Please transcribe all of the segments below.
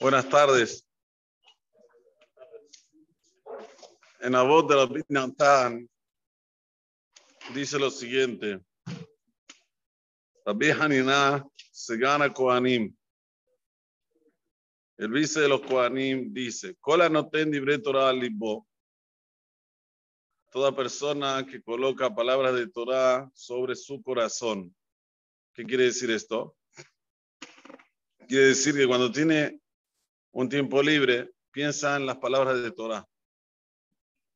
Buenas tardes. En la voz de la Binatán dice lo siguiente. Rabbi Haniná se gana Kohanim. El vice de los Kohanim dice, Kola no ten Torah libo. Toda persona que coloca palabras de Torah sobre su corazón. ¿Qué quiere decir esto? Quiere decir que cuando tiene un tiempo libre, piensa en las palabras de Torah.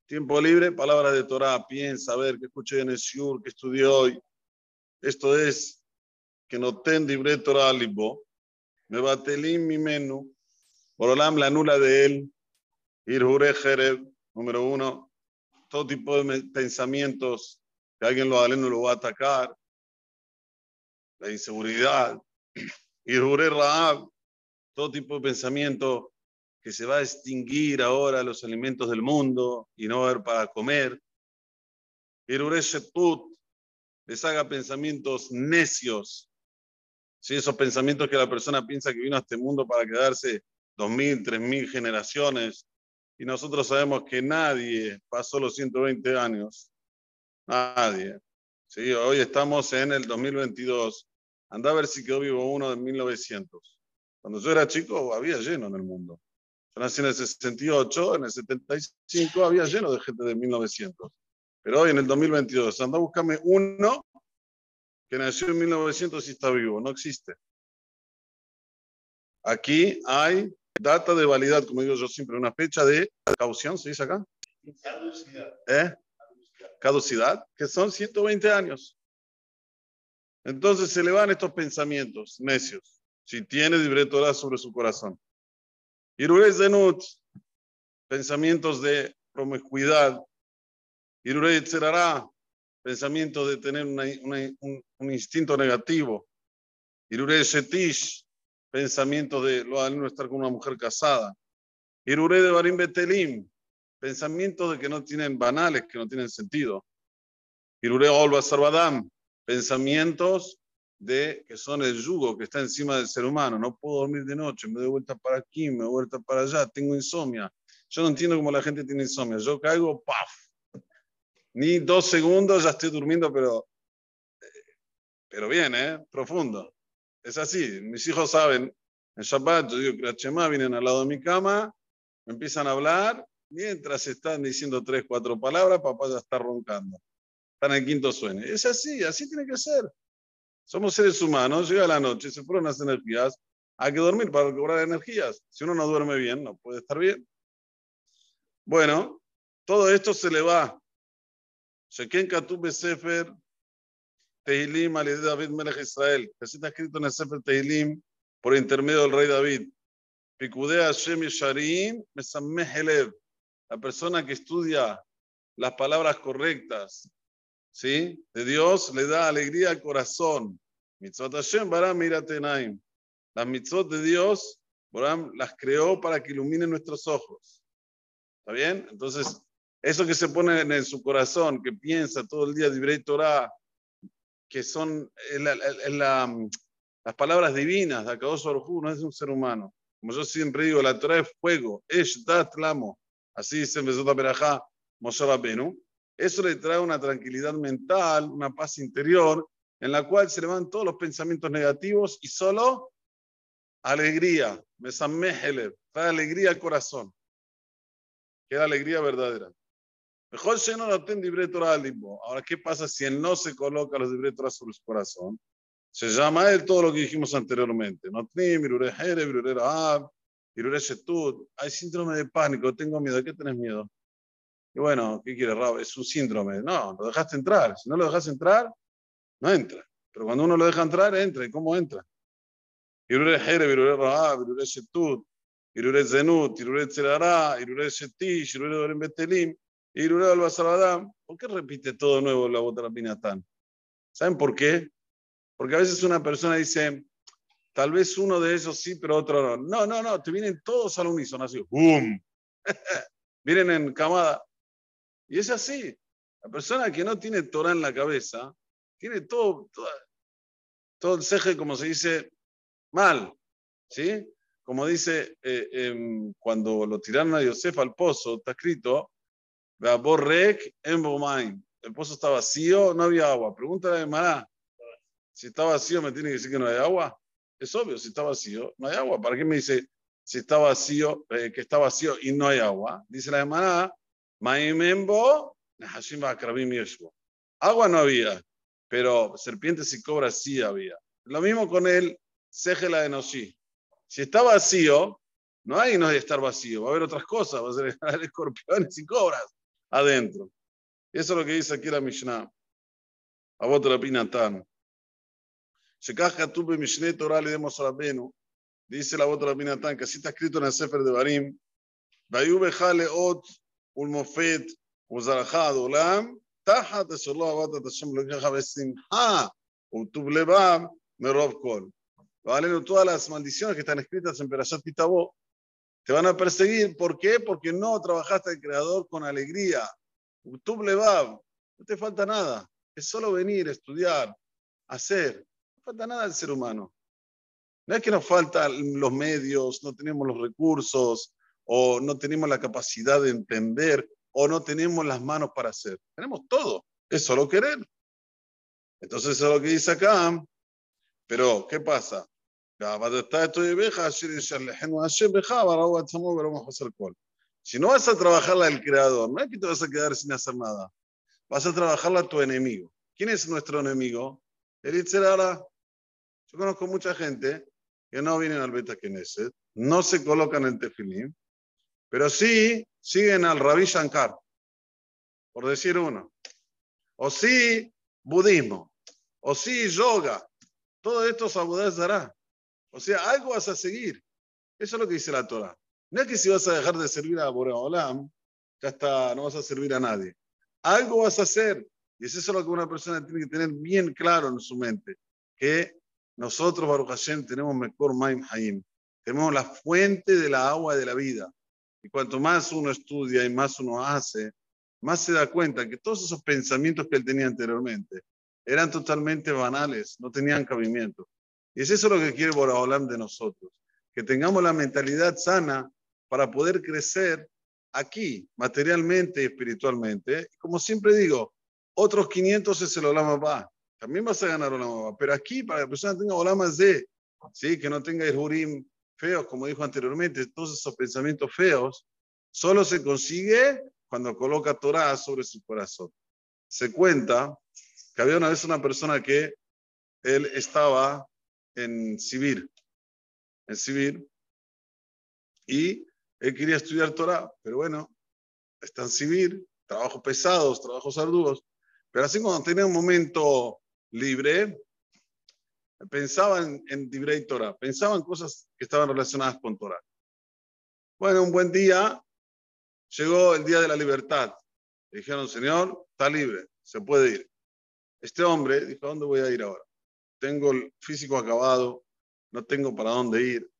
Tiempo libre, palabras de Torah, piensa, a ver, qué escuché en el Shur, qué estudié hoy. Esto es que no ten libre Torah libo. Me batelim mi menú. Borolam la nula de él. Irjure Jereb, número uno. Todo tipo de pensamientos que alguien lo no lo va a atacar. La inseguridad. Irjure Raab, todo tipo de pensamiento que se va a extinguir ahora los alimentos del mundo y no va a haber para comer. Iruresheput les haga pensamientos necios. ¿Sí? Esos pensamientos que la persona piensa que vino a este mundo para quedarse dos mil, tres mil generaciones. Y nosotros sabemos que nadie pasó los 120 años. Nadie. ¿Sí? Hoy estamos en el 2022. Anda a ver si quedó vivo uno de 1900. Cuando yo era chico había lleno en el mundo. Yo nací en el 68, en el 75 había lleno de gente de 1900. Pero hoy en el 2022, anda a buscarme uno que nació en 1900 y está vivo. No existe. Aquí hay data de validad, como digo yo siempre, una fecha de caución, ¿se dice acá? Caducidad. ¿Eh? Caducidad, que son 120 años. Entonces se le van estos pensamientos necios si tiene libre Torah sobre su corazón. Irure Zenut, pensamientos de promiscuidad. Irure Tzerará, pensamientos de tener un, instinto negativo. Irure Shetish, pensamientos de lo no estar con una mujer casada. Irure de Barim Betelim, pensamientos de que no tienen banales, que no tienen sentido. Irure Olva Sarvadam, pensamientos de que son el yugo que está encima del ser humano. No puedo dormir de noche, me doy vuelta para aquí, me doy vuelta para allá, tengo insomnia. Yo no entiendo cómo la gente tiene insomnia. Yo caigo, ¡paf! Ni dos segundos ya estoy durmiendo, pero, pero bien, ¿eh? Profundo. Es así. Mis hijos saben. En Shabbat, yo digo que la Chema vienen al lado de mi cama, me empiezan a hablar, mientras están diciendo tres, cuatro palabras, papá ya está roncando. Está en el quinto sueño. Es así, así tiene que ser. Somos seres humanos, llega la noche, se fueron las energías, hay que dormir para recobrar energías. Si uno no duerme bien, no puede estar bien. Bueno, todo esto se le va. Sheken Katub Sefer Tehilim al David Melech Israel, está escrito en el Sefer Tehilim por intermedio del rey David. Pikudea Hashem Yesharim Mesameh La persona que estudia las palabras correctas ¿sí? De Dios le da alegría al corazón. Mitzvot Hashem, Baram, Miratenaim. Las mitzvot de Dios, Baram las creó para que iluminen nuestros ojos. ¿Está bien? Entonces, eso que se pone en su corazón, que piensa todo el día de Torah, que son las palabras divinas de Akadosh Baruj no es un ser humano. Como yo siempre digo, la Torah es fuego, es dat. Así dice Mesota Berajá, Moshe Rabbeinu. Eso le trae una tranquilidad mental, una paz interior, en la cual se le van todos los pensamientos negativos y solo alegría. Mesamehelev, trae alegría al corazón. Que es alegría verdadera. Mejor si no lo ten Torah Ahora, ¿qué pasa si él no se coloca los libre sobre su corazón? Se llama él todo lo que dijimos anteriormente. Hay síndrome de pánico, tengo miedo. ¿Qué tenés miedo? Y bueno, ¿qué quiere Rab? Es un síndrome. No, lo dejaste entrar. Si no lo dejas entrar, no entra. Pero cuando uno lo deja entrar, entra. ¿Y cómo entra? Irure Jere, Irure Raab, Irure Shetut, Irure Zenut, Irure Tzerara, Irure Shetish, Irure Dorim Betelim, Irure Albasarabadam. ¿Por qué repite todo nuevo la bota Pinatán? ¿Saben por qué? Porque a veces una persona dice, tal vez uno de esos sí, pero otro no. No, no, no, te vienen todos al unísono, así, ¡boom! vienen en camada. Y es así. La persona que no tiene Torah en la cabeza, tiene todo, todo, el ceje, como se dice, mal. ¿Sí? como dice, eh, em, cuando lo tiraron a Yosef al pozo, está escrito, El pozo está vacío, no había agua. Pregúntale a Mará, si está vacío, ¿me tiene que decir que no hay agua? Es obvio, si está vacío, no hay agua. ¿Para qué me dice si está vacío, eh, que está vacío y no hay agua? Dice la hermana, Maimembo, Nahashim Agua no había, pero serpientes y cobras sí había. Lo mismo con el Sejela de Noshi. Si está vacío, no hay no hay estar vacío, va a haber otras cosas, va a ser escorpiones y cobras adentro. Eso es lo que dice aquí la Mishnah. A vos te la pinatán. tupe Mishneh Torah le demos a Dice la Botra Pinatán, que así está escrito en el Sefer de Barim. Vayube Jale Ot ולמופת וזרעך עד עולם, תחת אשר לא עבדת את השם אלוקיך בשמחה וטוב לבב מרוב כל. Valen todas las maldiciones que están escritas en Perashat Kitabó. Te van a perseguir. ¿Por qué? Porque no trabajaste al Creador con alegría. Utub Levav. No te falta nada. Es solo venir, estudiar, hacer falta nada al ser humano. No es que nos faltan los medios, no tenemos los recursos, o no tenemos la capacidad de entender, o no tenemos las manos para hacer. Tenemos todo. Es solo querer. Entonces, eso es lo que dice acá. Pero, ¿qué pasa? Si no vas a trabajarla al creador, no es que te vas a quedar sin hacer nada. Vas a trabajarla a tu enemigo. ¿Quién es nuestro enemigo? El Itzerara. Yo conozco mucha gente que no vienen al Beta Knesset, no se colocan en tefilín, pero sí siguen al Rabbi Shankar, por decir uno. O sí budismo, o sí yoga. Todo esto es dará. O sea, algo vas a seguir. Eso es lo que dice la Torah. No es que si vas a dejar de servir a Boreolam, ya está, no vas a servir a nadie. Algo vas a hacer. Y es eso lo que una persona tiene que tener bien claro en su mente. Que nosotros, Baruch Hashem, tenemos Mekor Maim Haim. Tenemos la fuente de la agua de la vida. Y cuanto más uno estudia y más uno hace, más se da cuenta que todos esos pensamientos que él tenía anteriormente eran totalmente banales, no tenían cabimiento. Y es eso lo que quiere Boraholam de nosotros, que tengamos la mentalidad sana para poder crecer aquí, materialmente y espiritualmente. como siempre digo, otros 500 es el Olam va también vas a ganar Olam Pero aquí, para que la persona tenga Olamas de, ¿sí? que no tenga el Hurim feos, como dijo anteriormente, todos esos pensamientos feos, solo se consigue cuando coloca Torah sobre su corazón. Se cuenta que había una vez una persona que él estaba en Sibir, en Sibir, y él quería estudiar Torah, pero bueno, está en Sibir, trabajos pesados, trabajos arduos, pero así cuando tenía un momento libre, pensaban en Dibrei Torah, pensaban cosas que estaban relacionadas con Torah. Bueno, un buen día, llegó el día de la libertad. Le dijeron, Señor, está libre, se puede ir. Este hombre dijo, ¿a dónde voy a ir ahora? Tengo el físico acabado, no tengo para dónde ir.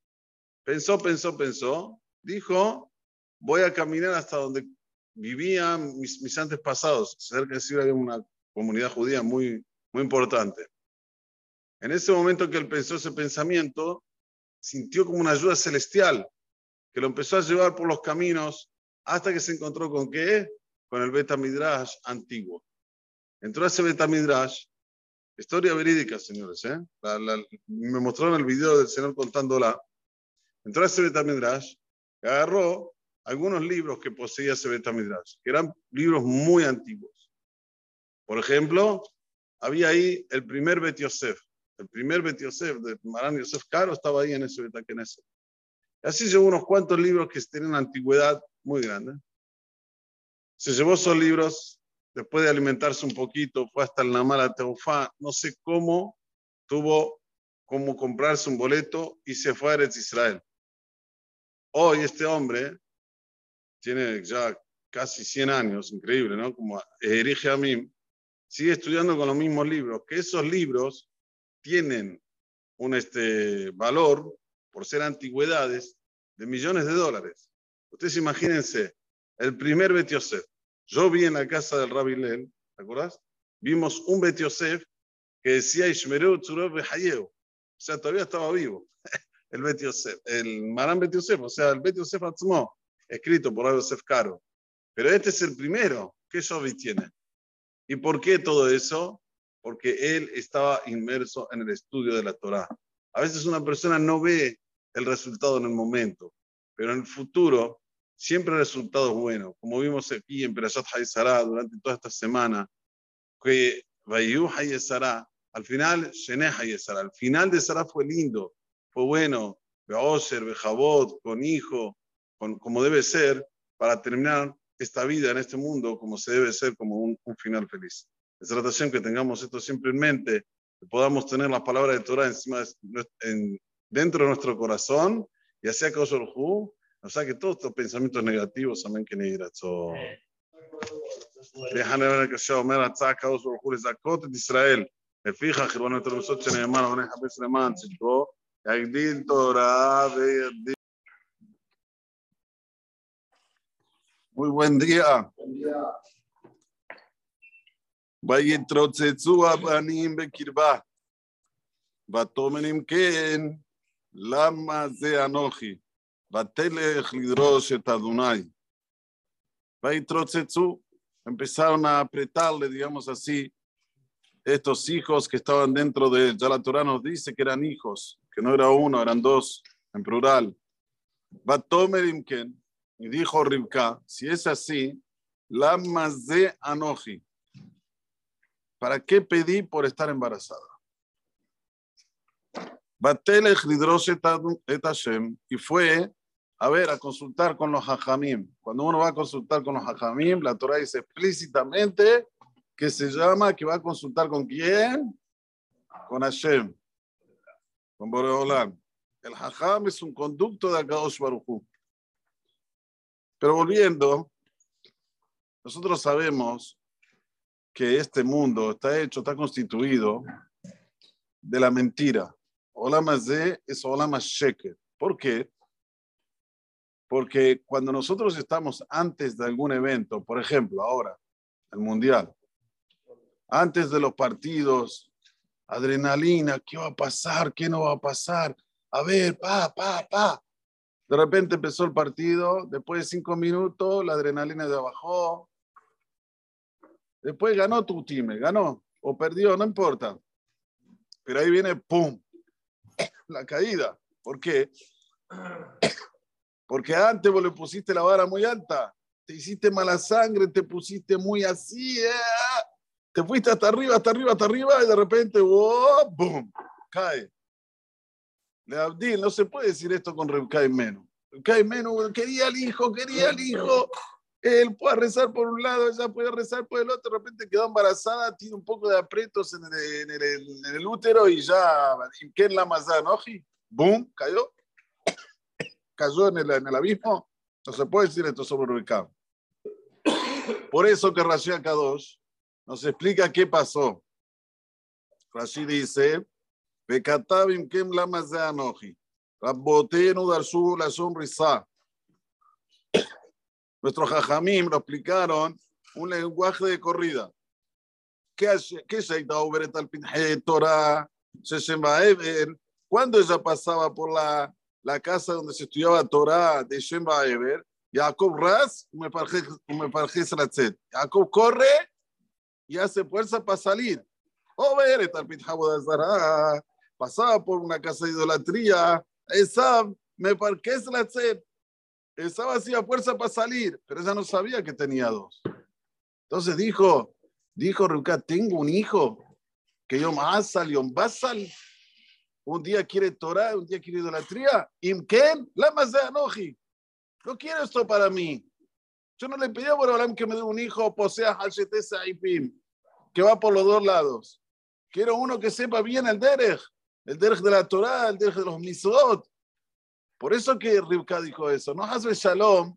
Pensó, pensó, pensó. Dijo, voy a caminar hasta donde vivían mis, mis antepasados. Cerca de Siria había una comunidad judía muy, muy importante. En ese momento que él pensó ese pensamiento, sintió como una ayuda celestial que lo empezó a llevar por los caminos hasta que se encontró con qué? Con el Beta Midrash antiguo. Entró a ese Beta Midrash, historia verídica, señores, ¿eh? me mostraron el video del señor contándola. Entró a ese Beta Midrash, agarró algunos libros que poseía ese Beta Midrash, que eran libros muy antiguos. Por ejemplo, había ahí el primer Bet Yosef. El primer Bet Yosef de Maran Yosef Caro estaba ahí en ese Betakeneset. Así llevó unos cuantos libros que tienen antigüedad muy grande. Se llevó esos libros, después de alimentarse un poquito, fue hasta el Namala Teufá, no sé cómo, tuvo cómo comprarse un boleto y se fue a Eretz Israel. Hoy este hombre tiene ya casi 100 años, increíble, ¿no? Como erige a mí, sigue estudiando con los mismos libros, que esos libros tienen un este, valor, por ser antigüedades, de millones de dólares. Ustedes imagínense, el primer Bet Yosef. Yo vi en la casa del Rabbi Lel, ¿te acuerdas? Vimos un Bet Yosef que decía Ishmeru Tzurev O sea, todavía estaba vivo. el Bet Yosef, el Maran Bet Yosef, o sea, el Bet Yosef Atzmo, escrito por Yosef Caro. Pero este es el primero. ¿Qué Shovi tiene? ¿Y por qué todo eso? Porque él estaba inmerso en el estudio de la Torah. A veces una persona no ve el resultado en el momento, pero en el futuro siempre el resultado es bueno. Como vimos aquí en Perashat Hayesara durante toda esta semana, que Vayu Hayesara, al final, Shene Hayesara, al final de Sara fue lindo, fue bueno, Beoser, Bejabot, con hijo, con, como debe ser, para terminar esta vida en este mundo como se debe ser, como un, final feliz. Es tratación que tengamos esto siempre en mente, que podamos tener las palabras de Torah encima en, dentro de nuestro corazón y así a causa del o sea que todos estos pensamientos negativos, amén, que ni ויחנה בן הקשה אומר, הצעה הקדוש ברוך הוא לזכות את ישראל, לפיכך חרבנו את הרמסות שנאמר, ונכבס למען צדקו, יגדיל תורה ויגדיל Muy buen día. ויתרוצצו הבנים בקרבה, ותאמר אם כן, למה זה אנוכי? ותלך לדרוש את אדוני. ויתרוצצו, empezaron a apretarle, digamos así, estos hijos que estaban dentro de él. Ya la Torah nos dice que eran hijos, que no era uno, eran dos, en plural. Vatomer imken, y dijo Rivka, si es así, la más de Anoji. ¿Para qué pedí por estar embarazada? Batelech et Hashem, y fue a ver, a consultar con los hajamim. Cuando uno va a consultar con los hajamim, la Torah dice explícitamente que se llama, que va a consultar con quién? Con Hashem, con Boreolam. El hajam es un conducto de Akadosh Baruchu. Pero volviendo, nosotros sabemos que este mundo está hecho, está constituido de la mentira. Olama Z es Olama Sheker. ¿Por qué? Porque cuando nosotros estamos antes de algún evento, por ejemplo, ahora, el Mundial, antes de los partidos, adrenalina, ¿qué va a pasar? ¿Qué no va a pasar? A ver, pa, pa, pa. De repente empezó el partido, después de cinco minutos la adrenalina se bajó. Después ganó tu time, ganó o perdió, no importa. Pero ahí viene, ¡pum! La caída. ¿Por qué? Porque antes vos le pusiste la vara muy alta, te hiciste mala sangre, te pusiste muy así, eh, te fuiste hasta arriba, hasta arriba, hasta arriba y de repente, ¡oh! ¡boom! Cae. Le Abdil, no se puede decir esto con Rebkai Menu. Rebkai Menu quería al hijo, quería al hijo. Él puede rezar por un lado, ella puede rezar por el otro, de repente quedó embarazada, tiene un poco de aprietos en el, en el, útero y ya, ¿qué la ¿no? ¡Boom! Cayó. Cayó en el, en el abismo. No se puede decir esto sobre Rubicam. Por eso que Rashi Akadosh nos explica qué pasó. Rashi dice, Bekatabim kem lama anoji. Rabbotenu darsu la sonrisa. Nuestros jajamim lo explicaron un lenguaje de corrida. ¿Qué se ha al Torah? Se Ever. Cuando ella pasaba por la, la casa donde se estudiaba Torah de Shemba Ever, Jacob Ras, me parece Jacob corre y hace fuerza para salir. O ver, pasaba por una casa de idolatría, esa me parece la estaba hacía fuerza para salir, pero ella no sabía que tenía dos. Entonces dijo, dijo Ruka, tengo un hijo que yo más salió, basal. Un día quiere Torah, un día quiere idolatría. Imken, la más de Anoji. No quiero esto para mí. Yo no le pedí a Borolam que me dé un hijo, posea y Pim, que va por los dos lados. Quiero uno que sepa bien el derech, el derech de la Torah, el derech de los misot. Por eso que Rivka dijo eso. No hace shalom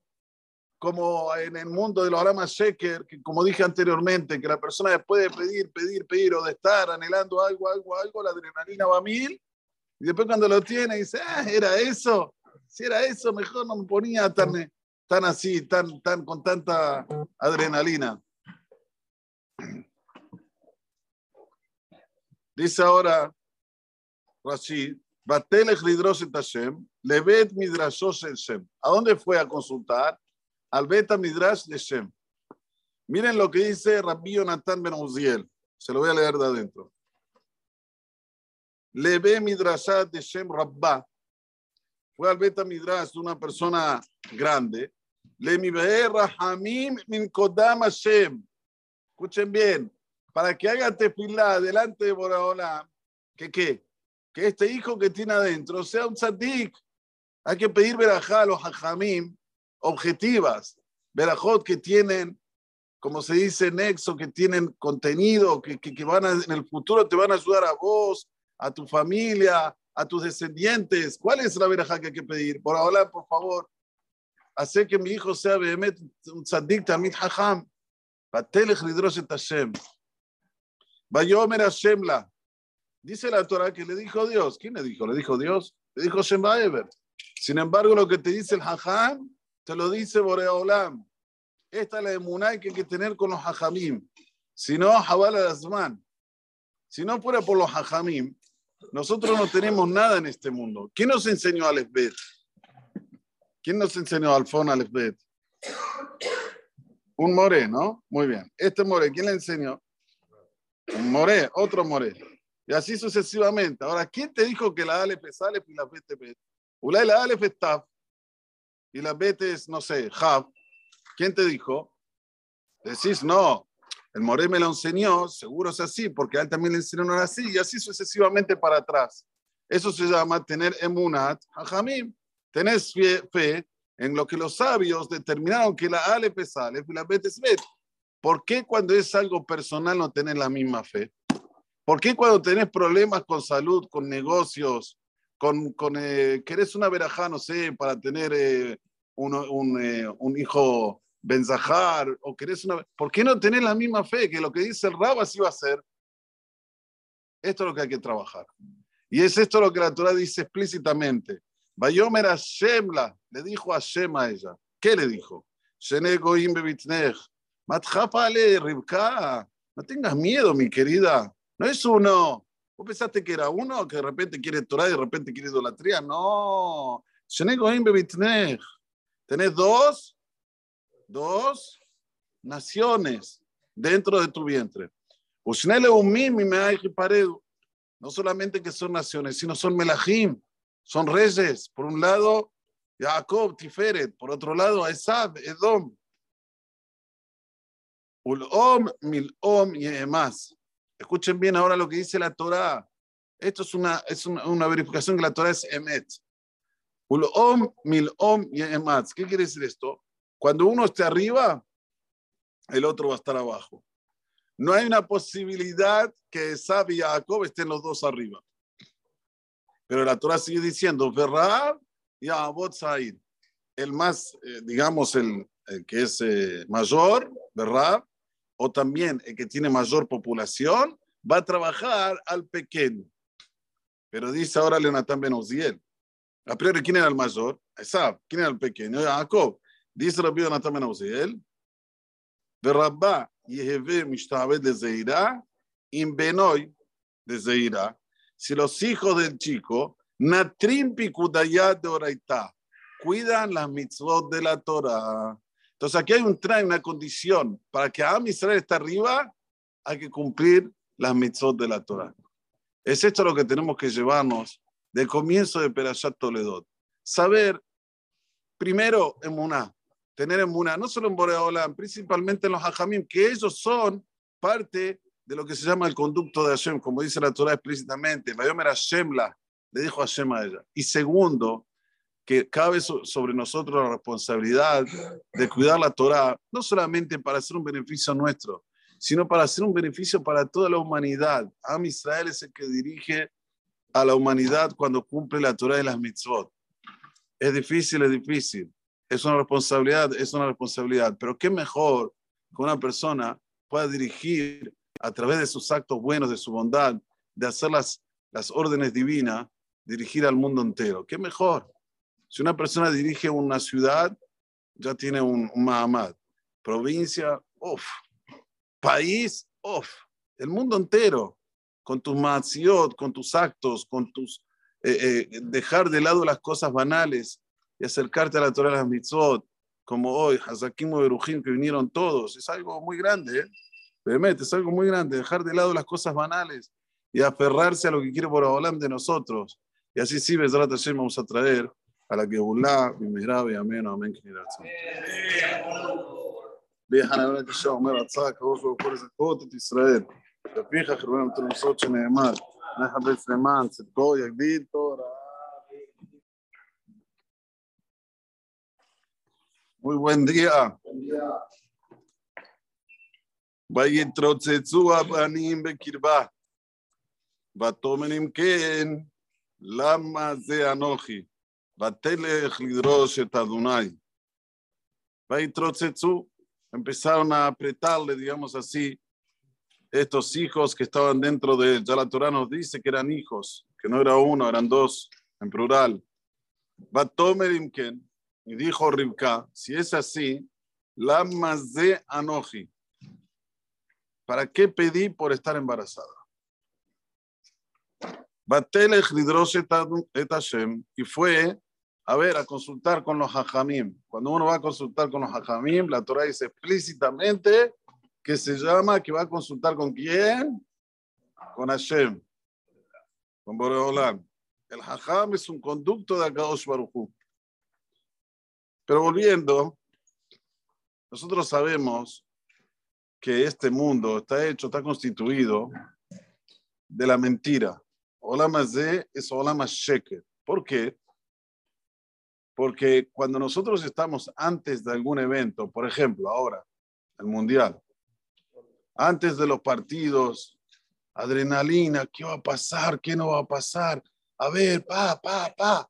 como en el mundo de los aramas sheker, que como dije anteriormente, que la persona puede pedir, pedir, pedir o de estar anhelando algo, algo, algo, la adrenalina va a mil, y después cuando lo tiene dice, ah, era eso, si era eso, mejor no me ponía tan, tan así, tan, tan, con tanta adrenalina. Dice ahora Rashid, Batelech lidroset levet midrashos el Shem. ¿A dónde fue a consultar? Al beta midrash de Shem. Miren lo que dice Rabbi Yonatan Ben Uziel. Se lo voy a leer de adentro. Leve midrashat de Shem Rabba. Fue al beta midrash una persona grande. Le mi rahamim min kodam Hashem. Escuchen bien. Para que haga tefilá delante de Boraholam. ¿Qué qué? Que este hijo que tiene adentro sea un tzadik. Hay que pedir verajá a los hajamim objetivas, verajot que tienen, como se dice, nexo, que tienen contenido, que, que, van en el futuro te van a ayudar a vos, a tu familia, a tus descendientes. ¿Cuál es la verajá que hay que pedir? Por ahora, por favor, hace que mi hijo sea Behemet, un tzadik tamit hajam. Batelech lidrosh et Hashem. Vayomer Hashem la. Dice la Torah que le dijo Dios. ¿Quién le dijo? Le dijo Dios. Le dijo Shemba Eber. Sin embargo, lo que te dice el Hajam, te lo dice Borea Olam. Esta es la emuná que hay que tener con los Hajamim. Si no, Jabal Azman. Si no fuera por los Hajamim, nosotros no tenemos nada en este mundo. ¿Quién nos enseñó a Alefbet? ¿Quién nos enseñó Alfón Alefbet? Un more, ¿no? Muy bien. Este more, ¿quién le enseñó? Un more, otro more. Y así sucesivamente. Ahora, ¿quién te dijo que la Aleph es y la Bet es Bet? la Aleph es y la Bet es, no sé, Jav. ¿Quién te dijo? Decís, no, el Moré me lo enseñó, seguro es así, porque a él también le enseñaron así, y así sucesivamente para atrás. Eso se llama tener emunat, hajamim. Tenés fe, en lo que los sabios determinaron que la Aleph es y la Bet es Bet. ¿Por qué cuando es algo personal no tenés la misma fe? ¿Por qué cuando tenés problemas con salud, con negocios, con, con eh, querés una verajá, no sé, para tener eh, un, eh, un, hijo benzajar, o querés una... ¿Por qué no tenés la misma fe que lo que dice el Rab así va a ser? Esto es lo que hay que trabajar. Y es esto lo que la Torah dice explícitamente. Bayomer Shemla, le dijo a Shem a ella. ¿Qué le dijo? No tengas miedo, mi querida. No es uno. ¿Vos pensaste que era uno que de repente quiere Torah y de repente quiere idolatría? No. Tenés dos, dos naciones dentro de tu vientre. No solamente que son naciones, sino son melahim, son reyes. Por un lado, Jacob, Tiferet. Por otro lado, Esab, Edom. Ulom, Milom y demás. Escuchen bien ahora lo que dice la Torah. Esto es una, es una, verificación que la Torah es emet. Ulom, milom y emat. ¿Qué quiere decir esto? Cuando uno esté arriba, el otro va a estar abajo. No hay una posibilidad que Esab y Jacob estén los dos arriba. Pero la Torah sigue diciendo, Verrab y Abot Said. El más, eh, digamos, el, que es eh, mayor, Verrab, o también el que tiene mayor población, va a trabajar al pequeño. Pero dice ahora Leonatán Benoziel. A priori, ¿quién era el mayor? Esab. ¿Quién era el pequeño? Jacob. Dice Rabbi Leonatán Benoziel. Berrabá Yeheve Mishtabed de Zeira, in Benoy de Zeira. Si los hijos del chico, Natrim Pikudayat de Oraitá, cuidan las mitzvot de la Torah. Entonces aquí hay un trae, una condición. Para que Am Israel esté arriba, hay que cumplir las mitzvot de la Torah. Es esto lo que tenemos que llevarnos del comienzo de Perashat Toledot. Saber, primero, en Muná, tener en Muná, no solo en Boreolam, principalmente en los Hajamim, que ellos son parte de lo que se llama el conducto de Hashem, como dice la Torah explícitamente. Vayomer Hashemla, le dijo Hashem a ella. Y segundo, que cabe sobre nosotros la responsabilidad de cuidar la Torah, no solamente para hacer un beneficio nuestro, sino para hacer un beneficio para toda la humanidad. Am Israel es el que dirige a la humanidad cuando cumple la Torah y las mitzvot. Es difícil, es difícil. Es una responsabilidad, es una responsabilidad. Pero qué mejor que una persona pueda dirigir a través de sus actos buenos, de su bondad, de hacer las, las órdenes divinas, dirigir al mundo entero. Qué mejor. Si una persona dirige una ciudad, ya tiene un, Mahamad. Provincia, uff. País, uff. El mundo entero, con tus maziot, con tus actos, con tus eh, eh, dejar de lado las cosas banales y acercarte a la Torah de las mitzvot, como hoy, Hazakim y Berujim, que vinieron todos, es algo muy grande, ¿eh? es algo muy grande, dejar de lado las cosas banales y aferrarse a lo que quiere por Olam de nosotros. Y así sí, Bezrat Hashem, vamos a traer על הגאולה במהרה בימינו, אמן כן יהי רצון. ביחנן בן הקשה אומר, רצה הקדוש ברוך הוא לזכות את ישראל, בפיך חרבן המתרמסות שנאמר, נחבץ למען צדקו יגדיל תורה. Muy buen día. ויתרוצצו הבנים בקרבה, ותאמרים כן, למה זה אנוכי? Vatelech Lidrosh et Adonai. Empezaron a apretarle, digamos así, estos hijos que estaban dentro de él. Ya la Torah nos dice que eran hijos, que no era uno, eran dos, en plural. Batomerimken, y dijo Rivka, si es así, la de anoji. ¿Para qué pedí por estar embarazada? Batelech Lidrosh et Hashem, y fue a ver, a consultar con los hajamim. Cuando uno va a consultar con los hajamim, la Torah dice explícitamente que se llama que va a consultar con quién? Con Hashem, con Boreolam. El hajam es un conducto de Akadosh Baruchu. Pero volviendo, nosotros sabemos que este mundo está hecho, está constituido de la mentira. Olama Z es Olama Sheker. ¿Por qué? Porque cuando nosotros estamos antes de algún evento, por ejemplo, ahora, el Mundial, antes de los partidos, adrenalina, ¿qué va a pasar? ¿Qué no va a pasar? A ver, pa, pa, pa.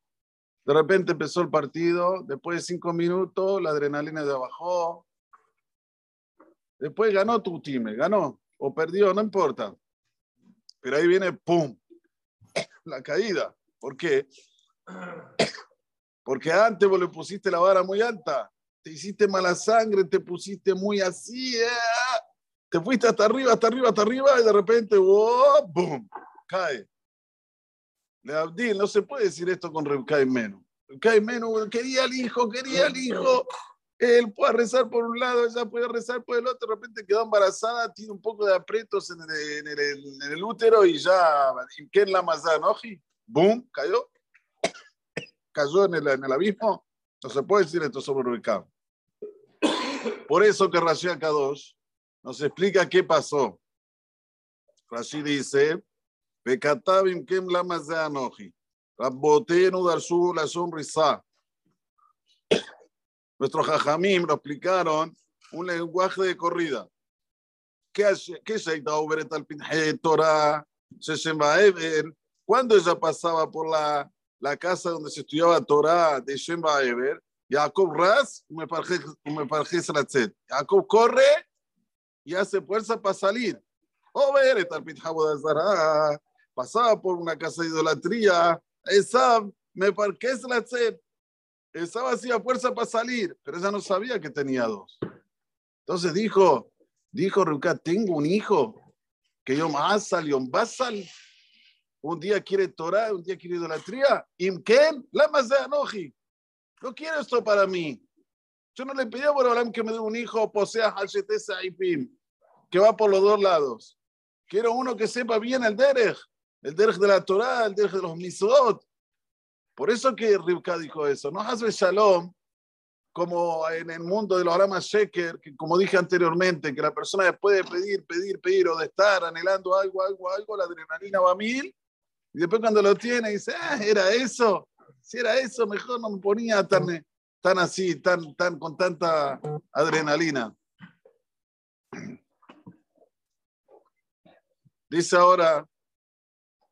De repente empezó el partido, después de cinco minutos, la adrenalina ya bajó. Después ganó tu time, ganó o perdió, no importa. Pero ahí viene, ¡pum! La caída. ¿Por qué? Porque antes vos le pusiste la vara muy alta, te hiciste mala sangre, te pusiste muy así, eh, te fuiste hasta arriba, hasta arriba, hasta arriba y de repente, oh, ¡boom! Cae. Le Abdil, no se puede decir esto con Rebkai Menu. Menu quería al hijo, quería al hijo. Él puede rezar por un lado, ella puede rezar por el otro, de repente quedó embarazada, tiene un poco de aprietos en el, en el, útero y ya, ¿qué es la mazanoji? ¡Boom! Cayó cayó en el, en el abismo, no se puede decir esto sobre ubicado. Por eso que Rashi Akadosh nos explica qué pasó. Rashi dice, Pekatabim kem lama ze anoji, Rabbotenu darsu la sonrisa. Nuestros jajamim lo explicaron un lenguaje de corrida. ¿Qué se ha tal pinje Torah? Se Eber. Cuando ella pasaba por la la casa donde se estudiaba Torah de Shem Eber, Jacob ras, me. Jacob corre y hace fuerza para salir. O ver, pasaba por una casa de idolatría. Esa me parece la sed. Esa hacía fuerza para salir, pero ella no sabía que tenía dos. Entonces dijo, dijo Ruka, tengo un hijo que yo más salió, va a salir un día quiere Torah, un día quiere idolatría. Imken, la más de Anoji. No quiero esto para mí. Yo no le pedí a Borolam que me dé un hijo, posea y Pim, que va por los dos lados. Quiero uno que sepa bien el Derech, el Derech de la Torah, el Derech de los Misot. Por eso que Rivka dijo eso. No hace Shalom, como en el mundo de los Aramas Sheker, que como dije anteriormente, que la persona puede pedir, pedir, pedir, o de estar anhelando algo, algo, algo, la adrenalina va a mil, y después cuando lo tiene dice, ah, era eso. Si era eso, mejor no me ponía tan, tan así, tan, tan, con tanta adrenalina. Dice ahora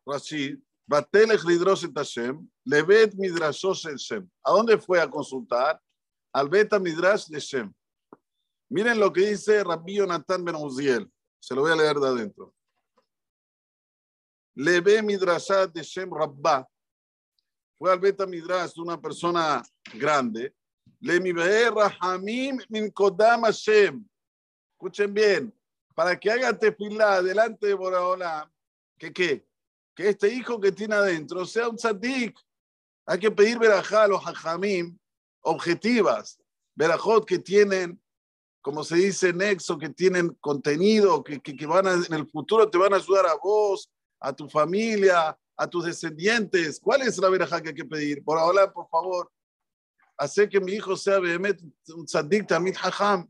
Rashid, Batelech Lidrosh Hashem, Levet Midrashos. ¿A dónde fue a consultar? Al Beta Midrash de Shem. Miren lo que dice Rabbi Yonatan Ben Uziel. Se lo voy a leer de adentro. Leve Midrashat de Shem Rabba. Fue al Beta Midrash una persona grande. Le mi Rahamim min Kodam Hashem. Escuchen bien. Para que haga tefilá delante de Boraholam. ¿Qué qué? que este hijo que tiene adentro sea un tzadik. Hay que pedir verajá a los hajamim objetivas, verajot que tienen, como se dice, nexo, que tienen contenido, que, que, van en el futuro te van a ayudar a vos, a tu familia, a tus descendientes. ¿Cuál es la verajá que hay que pedir? Por ahora, por favor, hacer que mi hijo sea Behemet, un tzadik, tamid hajam.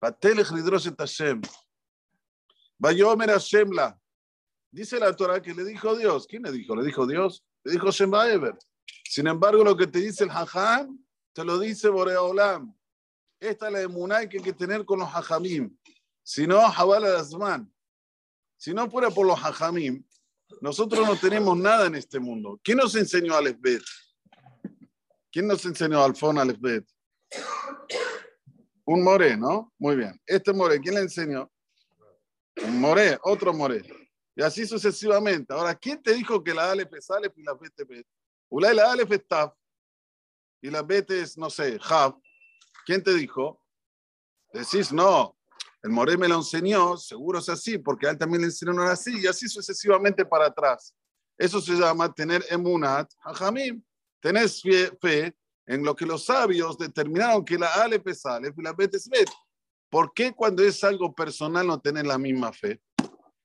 Batelech lidrosh et Hashem. Vayomer Hashem la. Dice la Torah que le dijo Dios. ¿Quién le dijo? ¿Le dijo Dios? Le dijo Shem Baever. Sin embargo, lo que te dice el Hajam, te lo dice Boreolam. Esta es la emuná que hay que tener con los Hajamim. Si no, Jabal Azman. Si no fuera por los Hajamim, nosotros no tenemos nada en este mundo. ¿Quién nos enseñó al Esbet? ¿Quién nos enseñó al Fon Alefbet? Un more, ¿no? Muy bien. Este more, ¿quién le enseñó? Un more, otro more. Y así sucesivamente. Ahora, ¿quién te dijo que la Aleph es Aleph y la Bet es Bet? Ulay la Aleph es Taf y la Bet es, no sé, Jav. ¿Quién te dijo? Decís, no, el more me lo enseñó, seguro es así, porque a él también le enseñaron así, y así sucesivamente para atrás. Eso se llama tener emunat, hajamim. Tenés fe, en lo que los sabios determinaron que la Aleph es Aleph y la Bet es Bet. ¿Por qué cuando es algo personal no tenés la misma fe?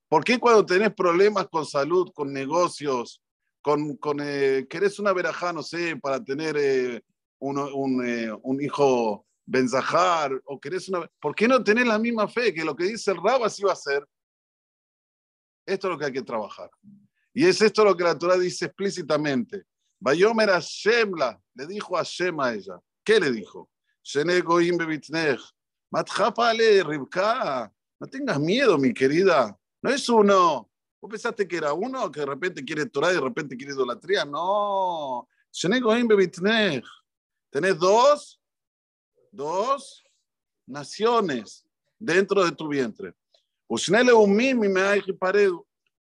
¿Por qué cuando tenés problemas con salud, con negocios, con, con eh, querés una verajá, no sé, para tener eh, eh, un, hijo benzajar, o querés una... ¿Por qué no tenés la misma fe que lo que dice el Rab así va a ser? Esto es lo que hay que trabajar. Y es esto lo que la Torah dice explícitamente. Bayomer Shemla le dijo a Shem a ella. ¿Qué le dijo? No tengas miedo, mi querida. No es uno. ¿Vos pensaste que era uno que de repente quiere Torah y de repente quiere idolatría? No. Tenés dos, dos naciones dentro de tu vientre.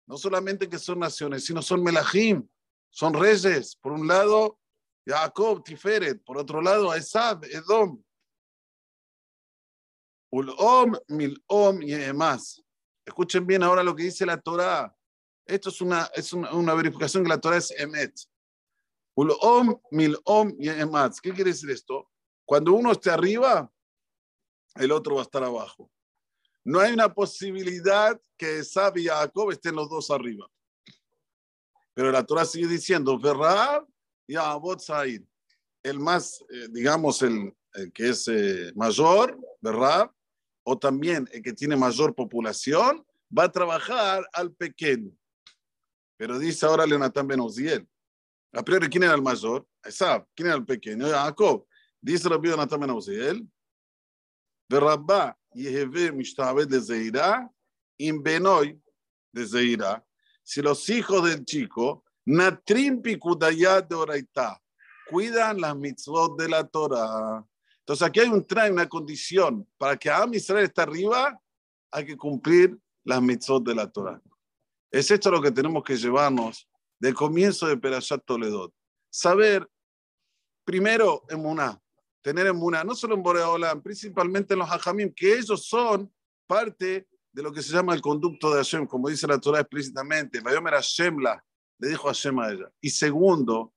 No solamente que son naciones, sino son melahim son reyes. Por un lado, Jacob, Tiferet. Por otro lado, Esab, Edom. Ulom, Milom y demás. Escuchen bien ahora lo que dice la Torah. Esto es una, es una, verificación que la Torah es Emet. Ulom, Milom y demás. ¿Qué quiere decir esto? Cuando uno esté arriba, el otro va a estar abajo. No hay una posibilidad que Esab y Jacob estén los dos arriba. Pero la Torah sigue diciendo, Verrab y Abot Said. El más, eh, digamos, el, que es eh, mayor, Verrab, o también el que tiene mayor población, va a trabajar al pequeño. Pero dice ahora Leonatán Ben Oziel. A priori, ¿quién era el mayor? Esab. ¿Quién era el pequeño? Jacob. Dice Rabbi Leonatán Ben Oziel. Verrabba Yeheve Mishtabed de Zeira, in Benoy de Zeira si los hijos del chico, Natrim Pikudayat de Oraitá, cuidan las mitzvot de la Torah. Entonces aquí hay un trae, una condición. Para que Am Israel esté arriba, hay que cumplir las mitzvot de la Torah. Es esto lo que tenemos que llevarnos del comienzo de Perashat Toledot. Saber, primero, en Muná, tener en Muná, no solo en Boreolam, principalmente en los Hajamim, que ellos son parte de lo que se llama el conducto de Hashem, como dice la Torah explícitamente. Vayomer Hashemla, le dijo Hashem a ella. Y segundo,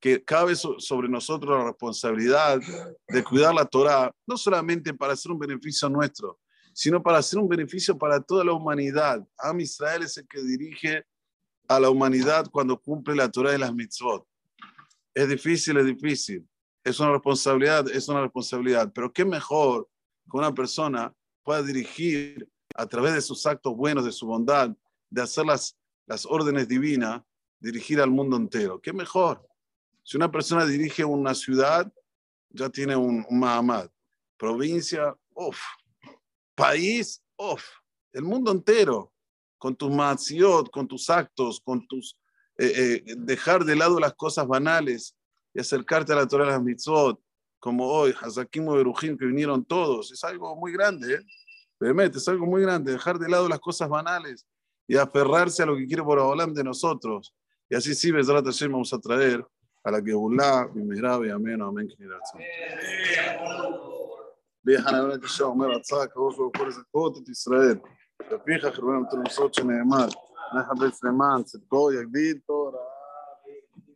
que cabe sobre nosotros la responsabilidad de cuidar la Torah, no solamente para hacer un beneficio nuestro, sino para hacer un beneficio para toda la humanidad. Am Israel es el que dirige a la humanidad cuando cumple la Torah y las mitzvot. Es difícil, es difícil. Es una responsabilidad, es una responsabilidad. Pero qué mejor que una persona pueda dirigir a través de sus actos buenos, de su bondad, de hacer las, las órdenes divinas, dirigir al mundo entero. ¿Qué mejor? Si una persona dirige una ciudad, ya tiene un, Mahamad. Provincia, uff. País, uff. El mundo entero, con tus maziot, con tus actos, con tus... Eh, eh, dejar de lado las cosas banales y acercarte a la Torah las mitzvot, como hoy, Hazakim y que vinieron todos. Es algo muy grande, ¿eh? es algo muy grande, dejar de lado las cosas banales y aferrarse a lo que quiere por Olam de nosotros. Y así sí, vamos a traer a la que mi amén, amén, generación.